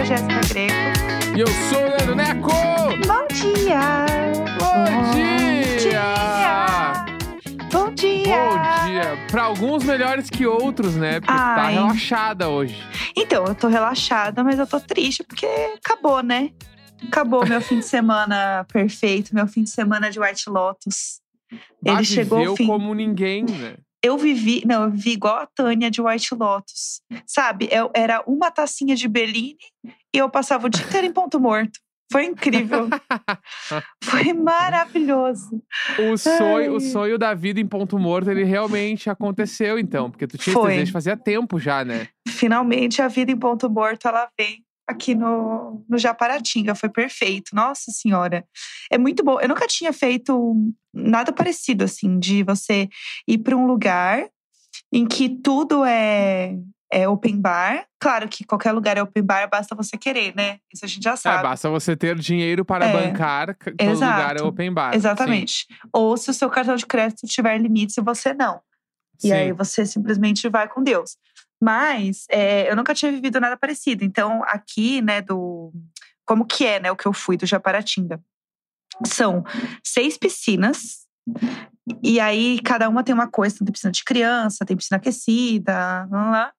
Eu sou Jéssica Greco. E eu sou o Leandro Neco! Bom dia! Bom dia! Bom dia! Bom dia! Pra alguns melhores que outros, né? Porque tá Ai. relaxada hoje. Então, eu tô relaxada, mas eu tô triste porque acabou, né? Acabou meu fim de semana perfeito, meu fim de semana de White Lotus. Ele chegou ao fim. como ninguém, né? Eu vivi, não, eu vivi igual a Tânia de White Lotus. Sabe? Eu, era uma tacinha de Bellini e eu passava o dia inteiro em ponto morto. Foi incrível. Foi maravilhoso. O sonho, o sonho da vida em ponto morto, ele realmente aconteceu, então. Porque tu tinha esse Foi. desejo fazia tempo já, né? Finalmente a vida em ponto morto ela vem aqui no, no Japaratinga. Foi perfeito. Nossa Senhora. É muito bom. Eu nunca tinha feito nada parecido assim, de você ir para um lugar em que tudo é, é open bar. Claro que qualquer lugar é open bar, basta você querer, né? Isso a gente já É, sabe. basta você ter dinheiro para É. bancar, todo Exato. lugar é open bar. Exatamente. Ou se o seu cartão de crédito tiver limites e você não. Sim. E aí Sim. você simplesmente vai com Deus. Mas é, eu nunca tinha vivido nada parecido. Então, aqui, né, do. Como que é, né, o que eu fui do Japaratinga? São seis piscinas. E aí, cada uma tem uma coisa. Tem piscina de criança, tem piscina aquecida, lá, lá.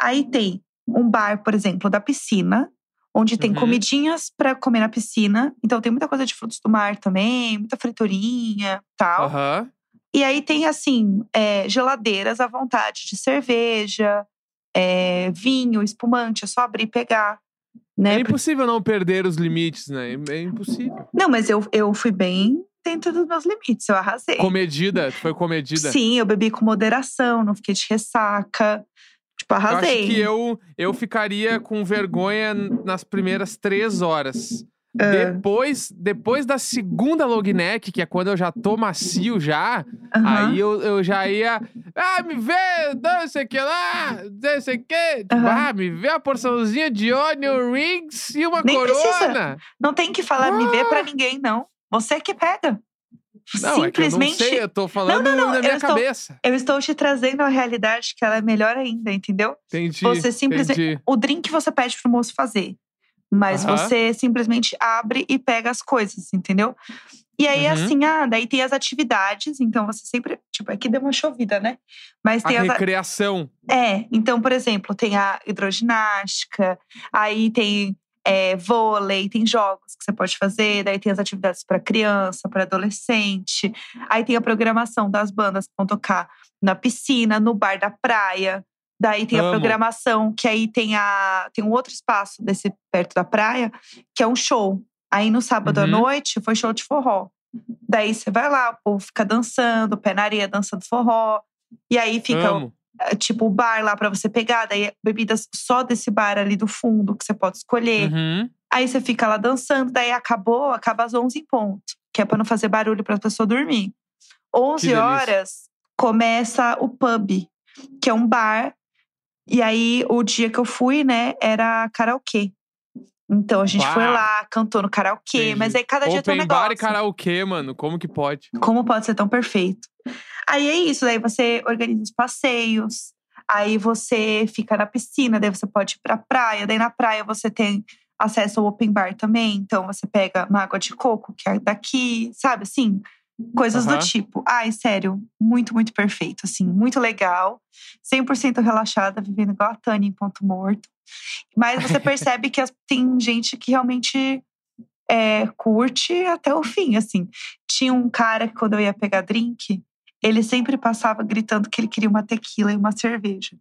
Aí tem um bar, por exemplo, da piscina, onde tem Uhum. comidinhas para comer na piscina. Então, tem muita coisa de frutos do mar também, muita friturinha tal. Aham. E aí tem, assim, é, geladeiras à vontade de cerveja, é, vinho, espumante, é só abrir e pegar. Né? É impossível não perder os limites, né? É impossível. Não, mas eu, eu fui bem dentro dos meus limites, eu arrasei. Comedida, foi comedida. Sim, eu bebi com moderação, não fiquei de ressaca. Tipo, Eu acho arrasei. que eu, eu ficaria com vergonha nas primeiras três horas. Ah, Depois, depois da segunda long neck, que é quando eu já tô macio já, aham. aí eu, eu já ia. Ah, me vê, não sei o que lá, não sei o que. Aham. Ah, me vê a porçãozinha de onion rings e uma Nem precisa. corona. Não tem que falar me ver Ah! pra ninguém, não. Você que pega. Não, é que eu não Simplesmente. sei, eu tô falando Não, não, não, na eu minha estou- cabeça. Eu estou te trazendo a realidade que ela é melhor ainda, entendeu? Entendi. Você simplesmente- entendi. o drink você pede pro moço fazer. Mas você simplesmente abre e pega as coisas, entendeu? E aí, Uhum. assim, ah, daí tem as atividades, então você sempre. Tipo, aqui deu uma chovida, né? Mas A tem as. recreação. É, então, por exemplo, tem a hidroginástica, aí tem é, vôlei, tem jogos que você pode fazer, daí tem as atividades para criança, para adolescente, aí tem a programação das bandas que vão tocar na piscina, no bar da praia. Daí tem a Amo. programação, que aí tem, a, tem um outro espaço desse perto da praia, que é um show. Aí no sábado à Uhum. noite foi show de forró. Daí você vai lá, o povo fica dançando, pé na areia, dançando forró. E aí fica Amo. é, tipo o bar lá pra você pegar, daí bebidas só desse bar ali do fundo que você pode escolher. Uhum. Aí você fica lá dançando, daí acabou, acaba às 11 em ponto, que é pra não fazer barulho pra pessoa dormir. 11 delícia. horas começa o pub, que é um bar. E aí o dia que eu fui, né, era karaokê. Então a gente foi lá, cantou no karaokê, Entendi. mas aí cada dia tem um Open negócio. bar e karaokê, mano. Como que pode? Como pode ser tão perfeito? Aí é isso, daí você organiza os passeios, aí você fica na piscina, daí você pode ir pra praia, daí na praia você tem acesso ao open bar também, então você pega uma água de coco, que é daqui, sabe assim? Coisas do tipo. Ai, sério, muito, muito perfeito, assim, muito legal. 100% relaxada, vivendo igual a Tânia em ponto morto. Mas você percebe que tem gente que realmente é, curte até o fim, assim. Tinha um cara que quando eu ia pegar drink, ele sempre passava gritando que ele queria uma tequila e uma cerveja.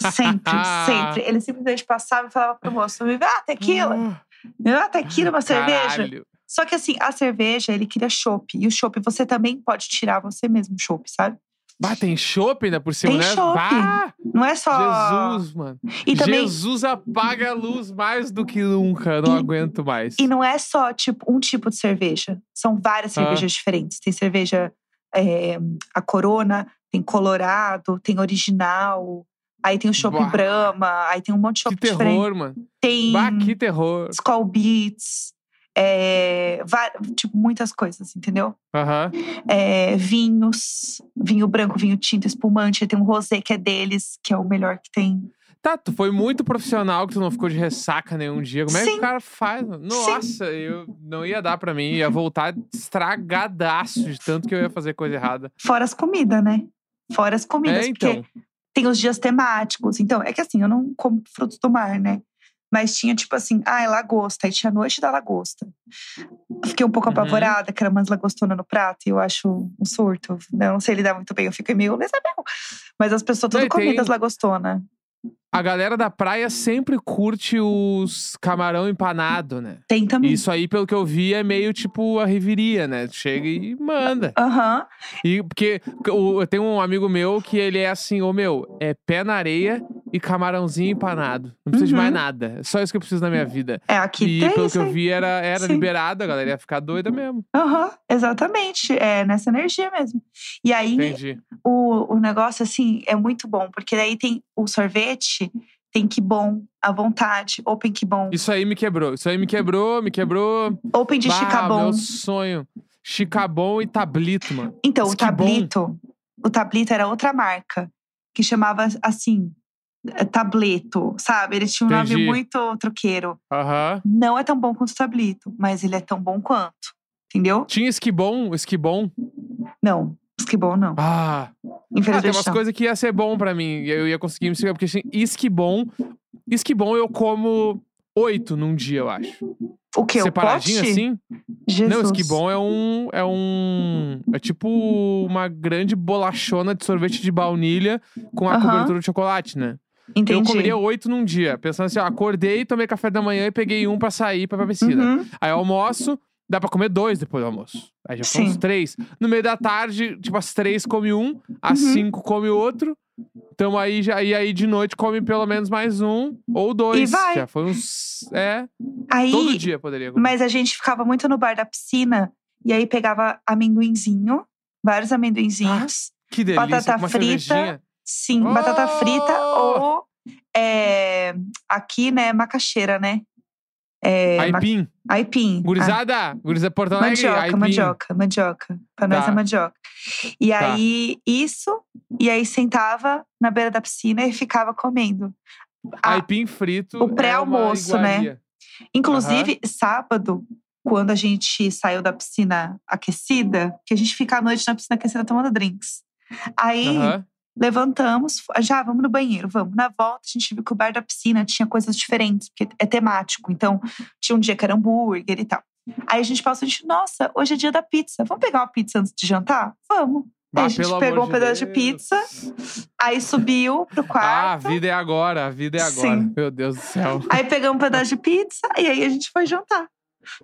sempre, sempre. Ele simplesmente passava e falava pro moço: me dá uma tequila, me dá uma tequila e uma cerveja. Caralho. Só que assim, a cerveja, ele queria chopp. E o chopp você também pode tirar você mesmo chopp, sabe? Bah, tem chopp ainda por cima, Tem né? chopp. Bah, Não é só. Jesus, mano. E também. Jesus apaga a luz mais do que nunca. Não E- aguento mais. E não é só tipo um tipo de cerveja. São várias Ah. cervejas diferentes. Tem cerveja é, a Corona, tem Colorado, tem original. Aí tem o Chopp Bah. Brahma, aí tem um monte de que chopp diferente. terror, mano. Tem Bah, que terror. Skull Beats. É, tipo, muitas coisas, entendeu? Aham. É, vinhos, vinho branco, vinho tinto, espumante. Tem um rosé que é deles, que é o melhor que tem. Tá, tu foi muito profissional que tu não ficou de ressaca nenhum dia. Como é que Sim. o cara faz? Nossa, eu não ia dar pra mim. Ia voltar estragadaço de tanto que eu ia fazer coisa errada. Fora as comidas, né? Fora as comidas, É, então. porque tem os dias temáticos. Então, é que assim, eu não como frutos do mar, né? Mas tinha tipo assim, ah, é lagosta. Aí tinha a noite da lagosta. Fiquei um pouco Uhum. apavorada, que era umas lagostonas no prato. E eu acho um surto. Eu não sei lidar muito bem. Eu fico meio, Isabel. Mas as pessoas tudo tem- comidas lagostonas. A galera da praia sempre curte os camarão empanado, né? Tem também. Isso aí, pelo que eu vi, é meio tipo a reviria, né? Chega e manda. Aham. E porque eu tenho um amigo meu que ele é assim, ô meu, é pé na areia e camarãozinho empanado. Não preciso de mais Uhum. nada. É só isso que eu preciso na minha vida. É, aqui e tem pelo isso que eu vi, era, era Sim. liberado, a galera ia ficar doida mesmo. Aham, exatamente. É nessa energia mesmo. E aí, Entendi. o, o negócio, assim, é muito bom. Porque daí tem o sorvete, tem que bom, à vontade. Open que bom. Isso aí me quebrou. Isso aí me quebrou, me quebrou. Open de Bah, chicabon. meu sonho. Chicabon e tablito, mano. Então, o Esquibom. tablito, o tablito era outra marca. Que chamava, assim, tableto, sabe? Ele tinha um Entendi. nome muito truqueiro. Aham. Não é tão bom quanto o tablito, mas ele é tão bom quanto. Entendeu? Tinha esquibom, esquibom. Não, esquibom não. Ah, Ah, tem Infelizmente umas coisas que ia ser bom pra mim. e Eu ia conseguir me segurar. Porque assim, esquibom. Esquibom eu como oito num dia, eu acho. O que? O Separadinho pote? assim? Jesus. Não, esquibom é um. É um. É tipo uma grande bolachona de sorvete de baunilha com a Aham. cobertura de chocolate, né? Entendi. Eu comeria oito num dia. Pensando assim, ó, acordei, tomei café da manhã e peguei um pra sair pra pra piscina. Uhum. Aí almoço, dá pra comer dois depois do almoço. Aí já ficam uns três. No meio da tarde, tipo, às três come um, às Uhum. cinco come outro. Então aí, já, e aí de noite come pelo menos mais um ou dois. vai. Já foi uns. É, Aí, todo dia poderia comer. mas a gente ficava muito no bar da piscina e aí pegava amendoinzinho, vários amendoinzinhos. Que delícia, batata frita. Sim, batata frita Oh! ou é, aqui, né, macaxeira, né? É, ma- Aipim. aipim. Gurizada, gurizada Porto Ah, Alegre, mandioca, aipim. mandioca, mandioca. Pra nós Tá. é mandioca. E Tá. aí, isso, e aí sentava na beira da piscina e ficava comendo. A- Aipim frito. o pré-almoço, é né? Inclusive, sábado, quando a gente saiu da piscina aquecida, que a gente fica à noite na piscina aquecida tomando drinks. Aí Aham. Levantamos, já vamos no banheiro, vamos. Na volta, a gente viu que o bar da piscina tinha coisas diferentes, porque é temático. Então, tinha um dia que era hambúrguer e tal. Aí a gente passou, a gente, nossa, hoje é dia da pizza. Vamos pegar uma pizza antes de jantar? Vamos. Aí Bah, a gente pegou um pedaço de Deus. pizza, aí subiu pro Ah, a quarto. vida é agora, a vida é agora. Sim. Meu Deus do céu. Aí pegamos um pedaço de pizza e aí a gente foi jantar.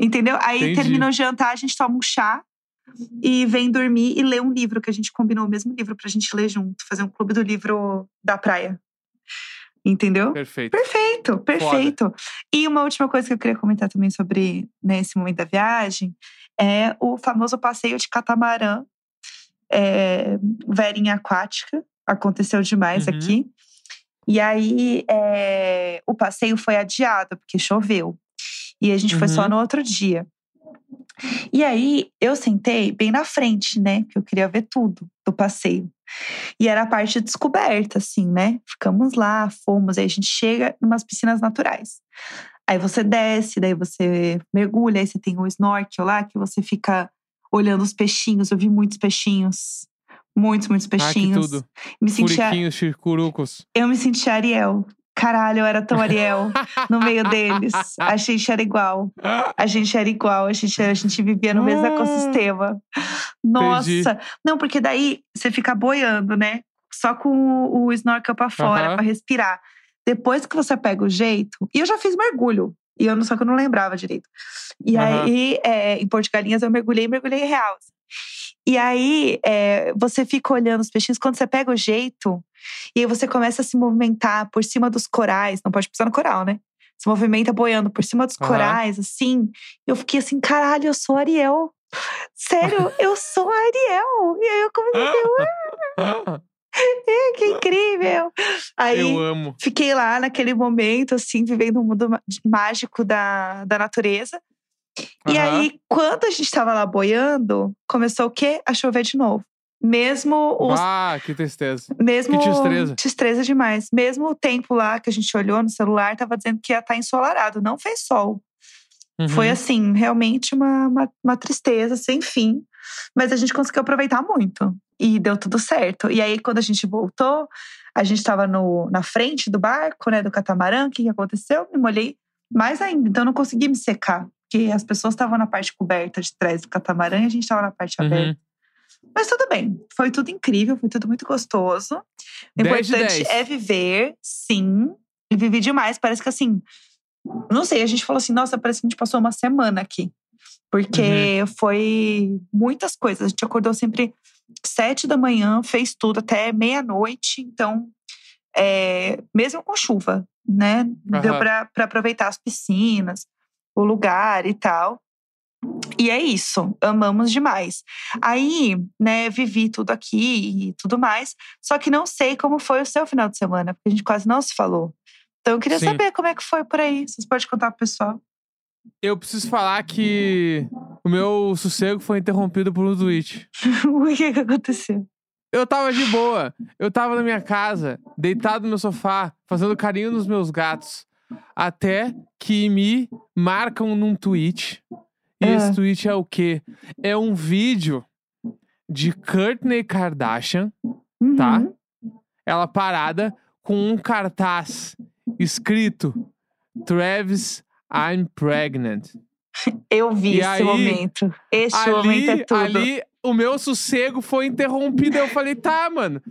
Entendeu? Aí Entendi. terminou o jantar, a gente toma um chá e vem dormir e lê um livro, que a gente combinou o mesmo livro pra gente ler junto, fazer um clube do livro da praia. Entendeu? Perfeito. Perfeito, perfeito. E uma última coisa que eu queria comentar também sobre né, esse momento da viagem é o famoso passeio de catamarã, é, verinha aquática. Aconteceu demais Uhum. aqui. E aí é, o passeio foi adiado, porque choveu. E a gente foi só Uhum. no outro dia. E aí eu sentei bem na frente, né? Porque eu queria ver tudo do passeio. E era a parte de descoberta, assim, né? Ficamos lá, fomos, aí a gente chega em umas piscinas naturais. Aí você desce, daí você mergulha, aí você tem o snorkel lá, que você fica olhando os peixinhos. Eu vi muitos peixinhos. Muitos, muitos Ah, que peixinhos. tudo. Me sentia, Furiquinhos, chicurucos. eu me senti Ariel. Caralho, eu era tão Ariel no meio deles. A gente era igual. A gente era igual, a gente, a gente vivia no mesmo Ah. ecossistema. Nossa! Entendi. Não, porque daí você fica boiando, né? Só com o, snorkel pra fora, Aham. pra respirar. Depois que você pega o jeito. E eu já fiz mergulho. E eu não, só que eu não lembrava direito. E Aham. aí, é, em Porto de Galinhas, eu mergulhei, mergulhei real. E aí, é, você fica olhando os peixinhos, quando você pega o jeito, e aí você começa a se movimentar por cima dos corais, não pode pisar no coral, né? Se movimenta boiando por cima dos Aham. corais, assim. Eu fiquei assim, caralho, eu sou Ariel. Sério, eu sou Ariel. E aí eu comecei a ver, que incrível. Aí Eu amo. fiquei lá naquele momento, assim, vivendo um mundo mágico da, da natureza. E Aham. aí, quando a gente tava lá boiando, começou o quê? A chover de novo. Mesmo os Ah, que tristeza. Mesmo Que tristeza. Tristeza demais. Mesmo o tempo lá que a gente olhou no celular, tava dizendo que ia estar ensolarado. Não fez sol. Foi Uhum. assim, realmente uma, uma, uma tristeza sem fim. Mas a gente conseguiu aproveitar muito. E deu tudo certo. E aí, quando a gente voltou, a gente tava no, na frente do barco, né? Do catamarã. O que, que aconteceu? Me molhei mais ainda. Então, não consegui me secar. Porque as pessoas estavam na parte coberta de trás do catamarã e a gente tava na parte aberta. Uhum. Mas tudo bem, foi tudo incrível, foi tudo muito gostoso. O 10 de importante 10. é viver, sim. E vivi demais. Parece que assim, não sei, a gente falou assim, nossa, parece que a gente passou uma semana aqui. Porque Uhum. foi muitas coisas. A gente acordou sempre sete da manhã, fez tudo até meia-noite. Então, é, mesmo com chuva, né? Deu Aham. pra pra aproveitar as piscinas, o lugar e tal. E é isso, amamos demais. Aí, né, vivi tudo aqui e tudo mais. Só que não sei como foi o seu final de semana, porque a gente quase não se falou. Então eu queria Sim. saber como é que foi por aí. Vocês podem contar pro pessoal? Eu preciso falar que o meu sossego foi interrompido por um tweet. o que, que aconteceu? Eu tava de boa. Eu tava na minha casa, deitado no meu sofá, fazendo carinho nos meus gatos. Até que me marcam num tweet. E Ah. esse tweet é o quê? É um vídeo de Kourtney Kardashian, Tá. Uhum. ela parada com um cartaz escrito Travis, I'm pregnant. Eu vi E esse aí, momento. Esse ali, momento é tudo. ali, o meu sossego foi interrompido. Eu falei, tá, mano.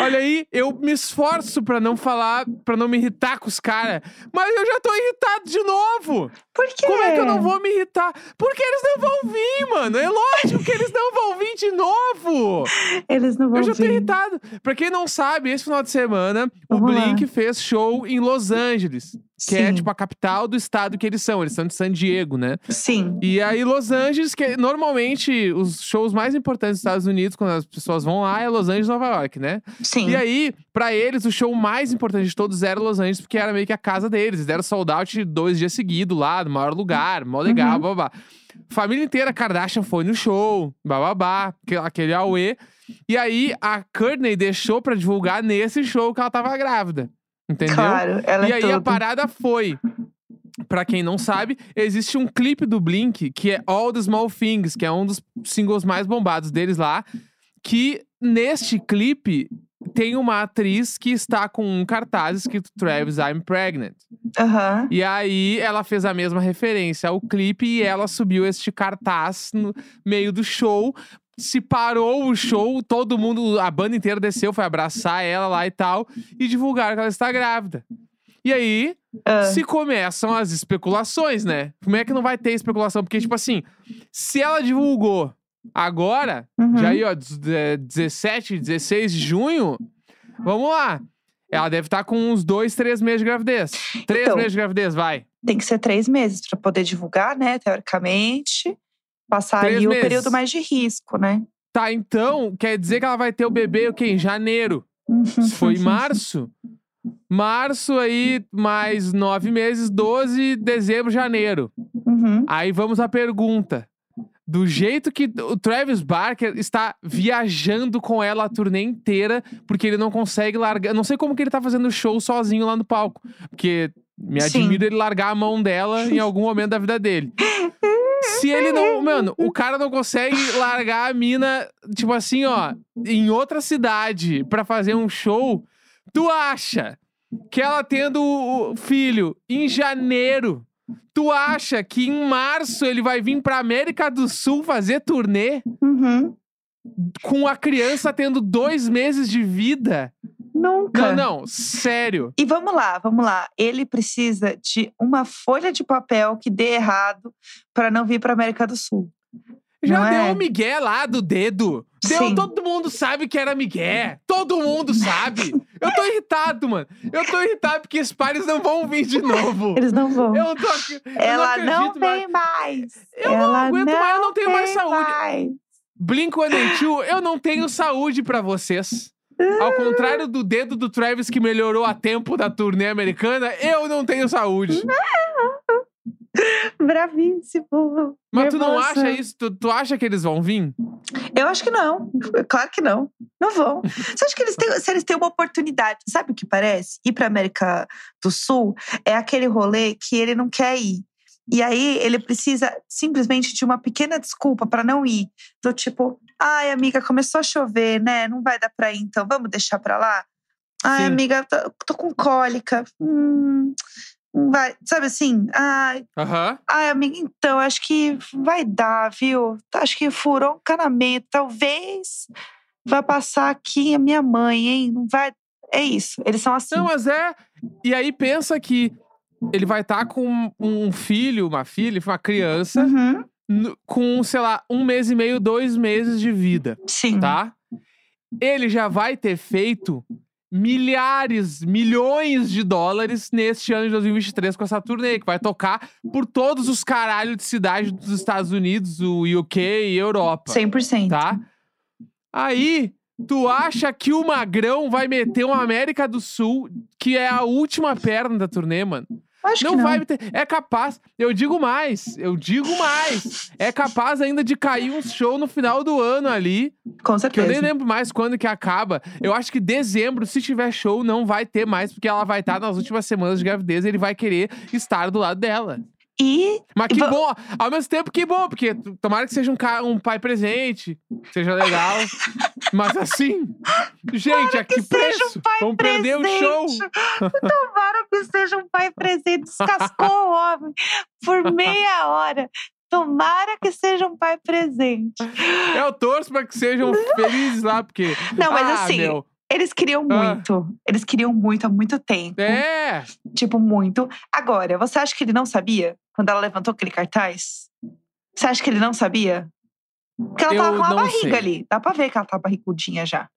Olha aí, eu me esforço pra não falar, pra não me irritar com os caras. Mas eu já tô irritado de novo. Por quê? Como é que eu não vou me irritar? Porque eles não vão vir, mano. É lógico que eles não vão vir de novo. Eles não vão Eu já tô vir. irritado. Pra quem não sabe, esse final de semana, o Vamos lá. Blink fez show em Los Angeles. Que é, Sim. tipo, a capital do estado que eles são. Eles são de San Diego, né? Sim. E aí, Los Angeles, que normalmente os shows mais importantes dos Estados Unidos, quando as pessoas vão lá, é Los Angeles Nova York, né? Sim. E aí, pra eles, o show mais importante de todos era Los Angeles, porque era meio que a casa deles. Eles deram sold out dois dias seguidos lá, no maior lugar, mó legal, Uhum. babá. Família inteira, Kardashian foi no show, bababá, aquele- aquele auê. E aí, a Courtney deixou pra divulgar nesse show que ela tava grávida. Entendeu? Claro, ela E é aí a tudo. parada foi. Pra quem não sabe, existe um clipe do Blink que é All the Small Things, que é um dos singles mais bombados deles lá. Que neste clipe tem uma atriz que está com um cartaz escrito Travis, I'm pregnant. Aham. E aí ela fez a mesma referência ao clipe e ela subiu este cartaz no meio do show. Se parou o show, todo mundo, a banda inteira desceu, foi abraçar ela lá e tal, e divulgaram que ela está grávida. E aí, Ah. se começam as especulações, né? Como é que não vai ter especulação? Porque, tipo assim, se ela divulgou agora, Uhum. já aí, ó, des- é, 17, 16 de junho, vamos lá. Ela deve estar com uns dois, três meses de gravidez. Três Então. meses de gravidez, vai. Tem que ser três meses pra poder divulgar, né? Teoricamente. Passar Três ali meses. o período mais de risco, né? Tá, então, quer dizer que ela vai ter o bebê o quê? Em janeiro. Se foi em março. Março aí, mais nove meses, 12, dezembro, janeiro. Uhum. Aí vamos à pergunta. Do jeito que o Travis Barker está viajando com ela a turnê inteira, porque ele não consegue largar. Não sei como que ele tá fazendo show sozinho lá no palco. Porque me admira ele largar a mão dela em algum momento da vida dele. Se ele não. Mano, o cara não consegue largar a mina, tipo assim, ó, em outra cidade pra fazer um show. Tu acha que ela tendo o filho em janeiro, tu acha que em março ele vai vir pra América do Sul fazer turnê Uhum. com a criança tendo dois meses de vida? Nunca. Não, não, sério. E vamos lá, vamos lá. Ele precisa de uma folha de papel que dê errado pra não vir pra América do Sul. Já Não deu é? o Miguel lá do dedo. Deu, Sim. todo mundo sabe que era Miguel. Todo mundo sabe. Eu tô irritado, mano. Eu tô irritado porque os pares não vão vir de novo. Eles não vão. Eu tô aqui. eu Ela não, não, mais. vem mais. Eu não Ela aguento mais, eu não tenho mais saúde. mais. Blink-182, eu não tenho saúde pra vocês. Ao contrário do dedo do Travis que melhorou a tempo da turnê americana, eu não tenho saúde. Bravíssimo. Mas tu não acha isso? Tu, tu acha que eles vão vir? Eu acho que não. Claro que não. Não vão. Você acha que eles têm, se eles têm uma oportunidade, sabe o que parece? Ir pra América do Sul é aquele rolê que ele não quer ir. E aí ele precisa simplesmente de uma pequena desculpa pra não ir. Do tipo, ai, amiga, começou a chover, né? Não vai dar pra ir, então vamos deixar pra lá? Ai, Sim. amiga, tô, tô com cólica. Hum, não vai. Sabe assim? Ai, Aham. Ai, amiga, então, acho que vai dar, viu? Acho que furou um canamento. Talvez vai passar aqui a minha mãe, hein? Não vai. É isso. Eles são assim. Não, mas é. E aí pensa que ele vai estar com um filho, uma filha, uma criança, Uhum, no- com, sei lá, um mês e meio, dois meses de vida, Sim. tá? Ele já vai ter feito milhares, milhões de dólares neste ano de 2023 com essa turnê, que vai tocar por todos os caralhos de cidade dos Estados Unidos, o UK e Europa. 100%. tá? Aí, tu acha que o Magrão vai meter uma América do Sul, que é a última perna da turnê, mano? Acho Não, não. vai meter. É capaz. Eu digo mais. Eu digo mais. É capaz ainda de cair um show no final do ano ali. Com Que eu certeza. nem lembro mais quando que acaba. Eu acho que dezembro, se tiver show, não vai ter mais, porque ela vai estar nas últimas semanas de gravidez e ele vai querer estar do lado dela. E Mas que bom, ao mesmo tempo que bom, porque tomara que seja um, ca- um pai presente, seja legal. Mas assim, gente, a que, que preço? um Vamos perder o show. presente. Que seja um pai presente. Descascou o homem por meia hora. Tomara que seja um pai presente. Eu torço pra que sejam felizes lá, porque. Não, mas ah, assim, meu, Eles queriam Ah. muito. Eles queriam muito há muito tempo. é. Tipo, muito. Agora, você acha que ele não sabia? Quando ela levantou aquele cartaz? Você acha que ele não sabia? Porque ela Eu tava com uma não barriga sei. ali. Dá pra ver que ela tá barrigudinha já.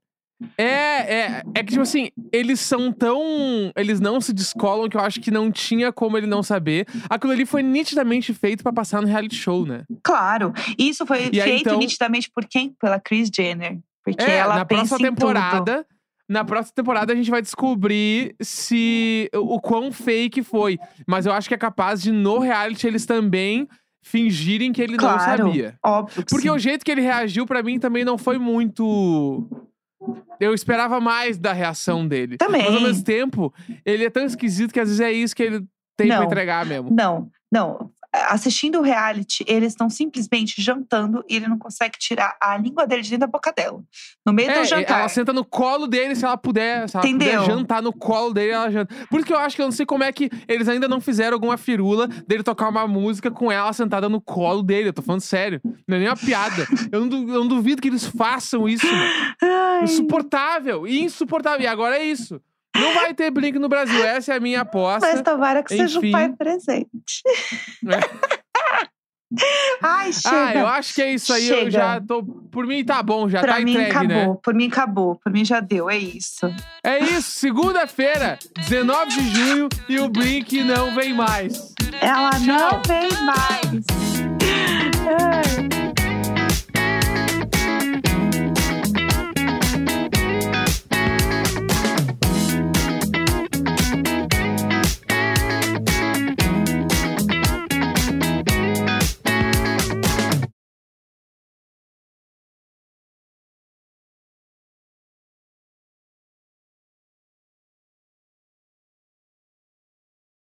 É, é, é que, tipo assim, eles são tão. Eles não se descolam que eu acho que não tinha como ele não saber. Aquilo ali foi nitidamente feito pra passar no reality show, né? Claro. Isso foi E aí, feito então- nitidamente por quem? Pela Kris Jenner. Porque É, ela na pensa próxima em tudo. temporada. Na próxima temporada a gente vai descobrir se o quão fake foi. Mas eu acho que é capaz de, no reality, eles também fingirem que ele Claro. não sabia. Óbvio que Porque sim. o jeito que ele reagiu, pra mim, também não foi muito. Eu esperava mais da reação dele. Também. Mas ao mesmo tempo, ele é tão esquisito que às vezes é isso que ele tem pra Não. entregar mesmo. Não, não. Assistindo o reality, eles estão simplesmente jantando e ele não consegue tirar a língua dele de dentro da boca dela. No meio É, do jantar. ela senta no colo dele se ela puder, se ela Entendeu? puder jantar no colo dele, ela janta. Por isso que eu acho que eu não sei como é que eles ainda não fizeram alguma firula dele tocar uma música com ela sentada no colo dele. Eu tô falando sério. Não é nem uma piada. Eu não, eu não duvido que eles façam isso, mano. Ai, Insuportável, insuportável. E agora é isso. Não vai ter Blink no Brasil. Essa é a minha aposta. mas tomara que seja um Enfim. pai presente. Ai, chega. ah, eu acho que é isso aí. Eu Chega. já tô. Por mim tá bom, já pra tá mim entregue, acabou. né? Por mim acabou. Por mim já deu. É isso. É isso, segunda-feira, 19 de junho, e o Blink não vem mais. Ela Tchau. não vem mais. Ai.